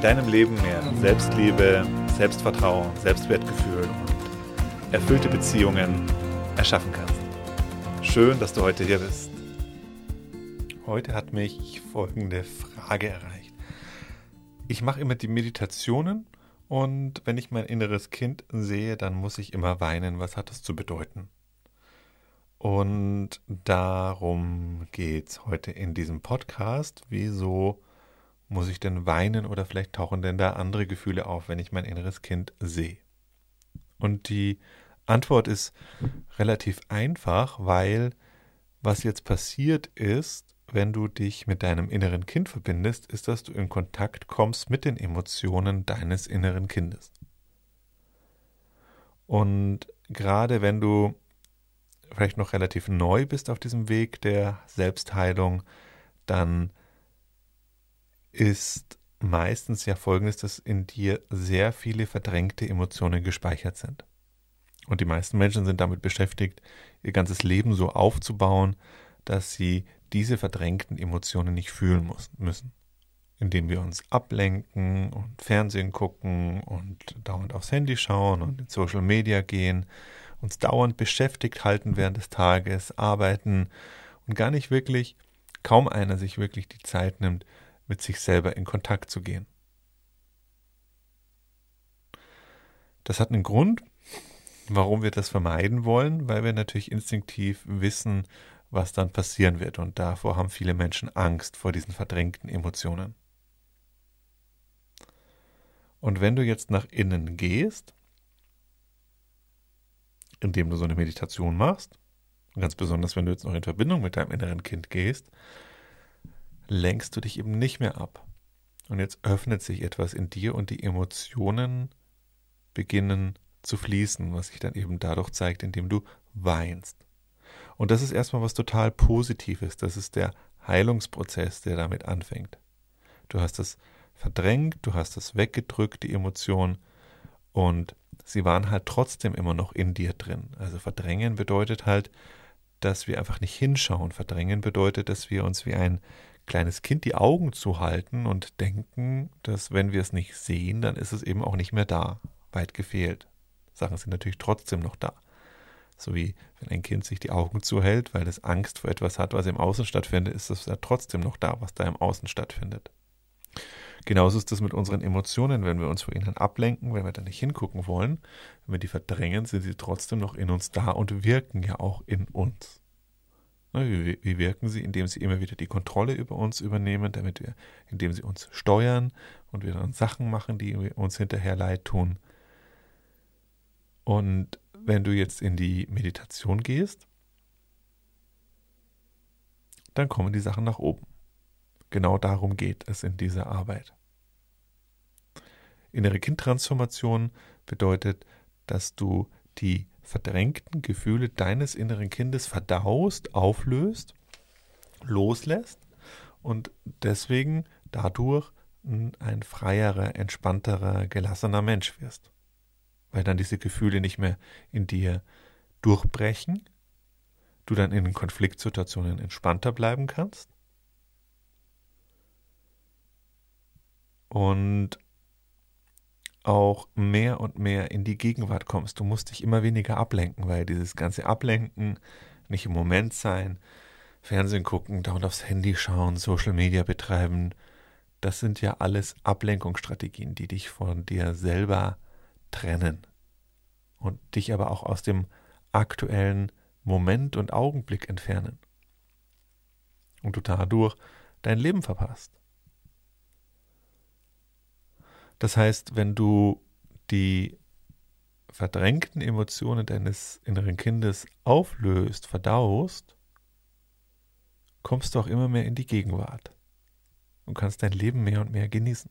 deinem Leben mehr Selbstliebe, Selbstvertrauen, Selbstwertgefühl und erfüllte Beziehungen erschaffen kannst. Schön, dass du heute hier bist. Heute hat mich folgende Frage erreicht. Ich mache immer die Meditationen und wenn ich mein inneres Kind sehe, dann muss ich immer weinen. Was hat das zu bedeuten? Und darum geht es heute in diesem Podcast. Wieso muss ich denn weinen oder vielleicht tauchen denn da andere Gefühle auf, wenn ich mein inneres Kind sehe? Und die Antwort ist relativ einfach, weil was jetzt passiert ist, wenn du dich mit deinem inneren Kind verbindest, ist, dass du in Kontakt kommst mit den Emotionen deines inneren Kindes. Und gerade wenn du vielleicht noch relativ neu bist auf diesem Weg der Selbstheilung, dann ist meistens ja folgendes, dass in dir sehr viele verdrängte Emotionen gespeichert sind. Und die meisten Menschen sind damit beschäftigt, ihr ganzes Leben so aufzubauen, dass sie diese verdrängten Emotionen nicht fühlen müssen. Indem wir uns ablenken und Fernsehen gucken und dauernd aufs Handy schauen und in Social Media gehen, uns dauernd beschäftigt halten während des Tages, arbeiten und gar nicht wirklich, kaum einer sich wirklich die Zeit nimmt, mit sich selber in Kontakt zu gehen. Das hat einen Grund, warum wir das vermeiden wollen, weil wir natürlich instinktiv wissen, was dann passieren wird. Und davor haben viele Menschen Angst vor diesen verdrängten Emotionen. Und wenn du jetzt nach innen gehst, indem du so eine Meditation machst, ganz besonders wenn du jetzt noch in Verbindung mit deinem inneren Kind gehst, lenkst du dich eben nicht mehr ab. Und jetzt öffnet sich etwas in dir und die Emotionen beginnen zu fließen, was sich dann eben dadurch zeigt, indem du weinst. Und das ist erstmal was total Positives. Das ist der Heilungsprozess, der damit anfängt. Du hast es verdrängt, du hast es weggedrückt, die Emotion, und sie waren halt trotzdem immer noch in dir drin. Also verdrängen bedeutet halt, dass wir einfach nicht hinschauen. Verdrängen bedeutet, dass wir uns wie ein kleines Kind die Augen zu halten und denken, dass wenn wir es nicht sehen, dann ist es eben auch nicht mehr da. Weit gefehlt. Sachen sind natürlich trotzdem noch da. So wie wenn ein Kind sich die Augen zuhält, weil es Angst vor etwas hat, was im Außen stattfindet, ist es ja trotzdem noch da, was da im Außen stattfindet. Genauso ist es mit unseren Emotionen, wenn wir uns vor ihnen ablenken, wenn wir da nicht hingucken wollen, wenn wir die verdrängen, sind sie trotzdem noch in uns da und wirken ja auch in uns. Ne, wie, wie wirken sie? Indem sie immer wieder die Kontrolle über uns übernehmen, damit wir, indem sie uns steuern und wir dann Sachen machen, die uns hinterher leid tun. Und wenn du jetzt in die Meditation gehst, dann kommen die Sachen nach oben. Genau darum geht es in dieser Arbeit. Innere Kindtransformation bedeutet, dass du die verdrängten Gefühle deines inneren Kindes verdaust, auflöst, loslässt und deswegen dadurch ein freierer, entspannterer, gelassener Mensch wirst. Weil dann diese Gefühle nicht mehr in dir durchbrechen, du dann in Konfliktsituationen entspannter bleiben kannst und auch mehr und mehr in die Gegenwart kommst. Du musst dich immer weniger ablenken, weil dieses ganze Ablenken, nicht im Moment sein, Fernsehen gucken, dauernd aufs Handy schauen, Social Media betreiben, das sind ja alles Ablenkungsstrategien, die dich von dir selber trennen und dich aber auch aus dem aktuellen Moment und Augenblick entfernen. Und du dadurch dein Leben verpasst. Das heißt, wenn du die verdrängten Emotionen deines inneren Kindes auflöst, verdaust, kommst du auch immer mehr in die Gegenwart und kannst dein Leben mehr und mehr genießen.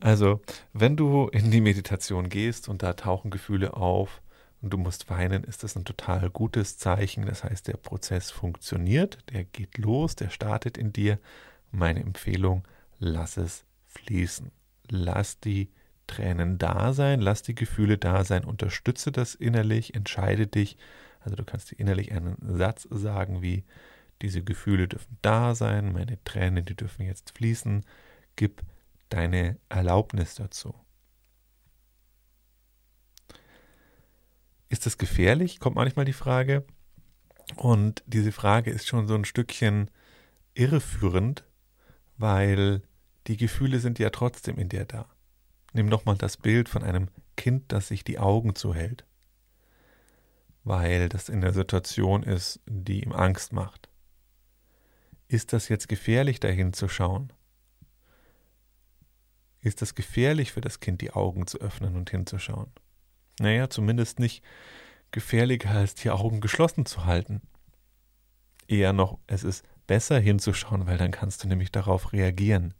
Also, wenn du in die Meditation gehst und da tauchen Gefühle auf und du musst weinen, ist das ein total gutes Zeichen. Das heißt, der Prozess funktioniert, der geht los, der startet in dir. Meine Empfehlung, lass es fließen. Lass die Tränen da sein, lass die Gefühle da sein, unterstütze das innerlich, entscheide dich. Also du kannst dir innerlich einen Satz sagen wie, diese Gefühle dürfen da sein, meine Tränen, die dürfen jetzt fließen. Gib deine Erlaubnis dazu. Ist das gefährlich? Kommt manchmal die Frage. Und diese Frage ist schon so ein Stückchen irreführend, weil die Gefühle sind ja trotzdem in dir da. Nimm nochmal das Bild von einem Kind, das sich die Augen zuhält, weil das in der Situation ist, die ihm Angst macht. Ist das jetzt gefährlich, dahin zu schauen? Ist das gefährlich für das Kind, die Augen zu öffnen und hinzuschauen? Naja, zumindest nicht gefährlicher als die Augen geschlossen zu halten. Eher noch, es ist besser hinzuschauen, weil dann kannst du nämlich darauf reagieren.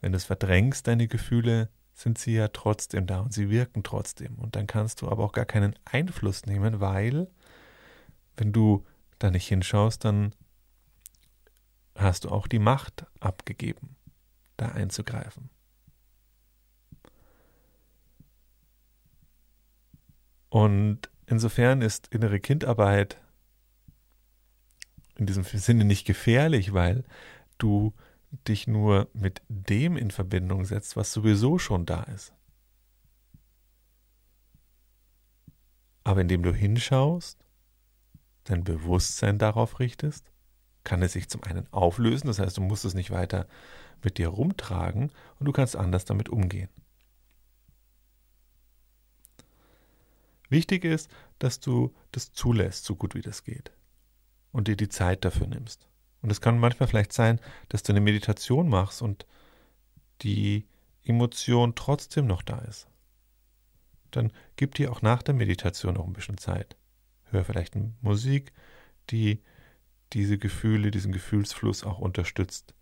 Wenn du es verdrängst, deine Gefühle, sind sie ja trotzdem da und sie wirken trotzdem. Und dann kannst du aber auch gar keinen Einfluss nehmen, weil, wenn du da nicht hinschaust, dann hast du auch die Macht abgegeben da einzugreifen. Und insofern ist innere Kindarbeit in diesem Sinne nicht gefährlich, weil du dich nur mit dem in Verbindung setzt, was sowieso schon da ist. Aber indem du hinschaust, dein Bewusstsein darauf richtest, kann es sich zum einen auflösen, das heißt, du musst es nicht weiter mit dir rumtragen und du kannst anders damit umgehen. Wichtig ist, dass du das zulässt, so gut wie das geht. Und dir die Zeit dafür nimmst. Und es kann manchmal vielleicht sein, dass du eine Meditation machst und die Emotion trotzdem noch da ist. Dann gib dir auch nach der Meditation noch ein bisschen Zeit. Hör vielleicht Musik, die diese Gefühle, diesen Gefühlsfluss auch unterstützt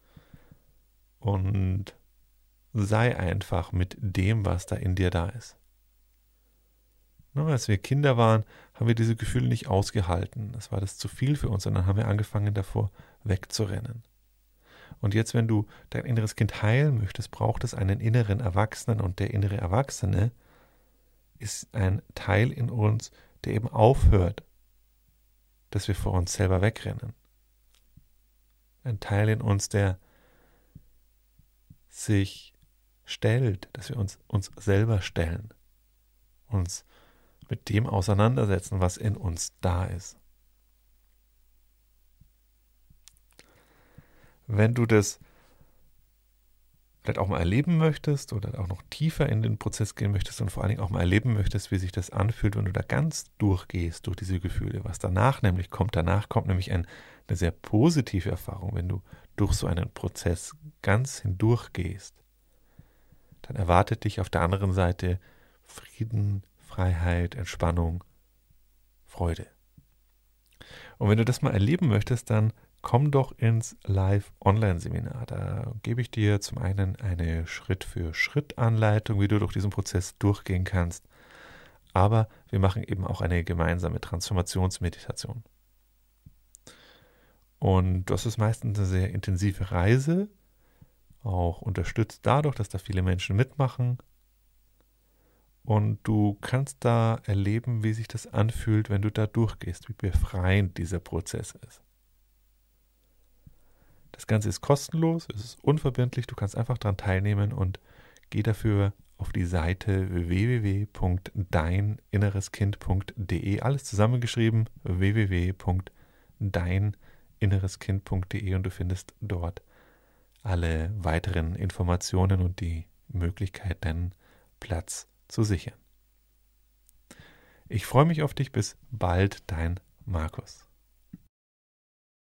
und sei einfach mit dem, was da in dir da ist. Nur als wir Kinder waren, haben wir diese Gefühle nicht ausgehalten. Das war das zu viel für uns und dann haben wir angefangen davor wegzurennen. Und jetzt, wenn du dein inneres Kind heilen möchtest, braucht es einen inneren Erwachsenen und der innere Erwachsene ist ein Teil in uns, der eben aufhört, dass wir vor uns selber wegrennen. Ein Teil in uns, der sich stellt, dass wir uns uns selber stellen, uns mit dem auseinandersetzen, was in uns da ist. Wenn du das vielleicht auch mal erleben möchtest oder auch noch tiefer in den Prozess gehen möchtest und vor allen Dingen auch mal erleben möchtest, wie sich das anfühlt, wenn du da ganz durchgehst durch diese Gefühle, was danach nämlich kommt, danach kommt nämlich ein, eine sehr positive Erfahrung, wenn du durch so einen Prozess ganz hindurch gehst, dann erwartet dich auf der anderen Seite Frieden, Freiheit, Entspannung, Freude. Und wenn du das mal erleben möchtest, dann komm doch ins Live-Online-Seminar. Da gebe ich dir zum einen eine Schritt-für-Schritt-Anleitung, wie du durch diesen Prozess durchgehen kannst. Aber wir machen eben auch eine gemeinsame Transformationsmeditation. Und das ist meistens eine sehr intensive Reise, auch unterstützt dadurch, dass da viele Menschen mitmachen. Und du kannst da erleben, wie sich das anfühlt, wenn du da durchgehst, wie befreiend dieser Prozess ist. Das Ganze ist kostenlos, es ist unverbindlich, du kannst einfach daran teilnehmen und geh dafür auf die Seite www.deininnereskind.de, alles zusammengeschrieben, www.deininnereskind.de innereskind.de und du findest dort alle weiteren Informationen und die Möglichkeit, deinen Platz zu sichern. Ich freue mich auf dich. Bis bald, dein Markus.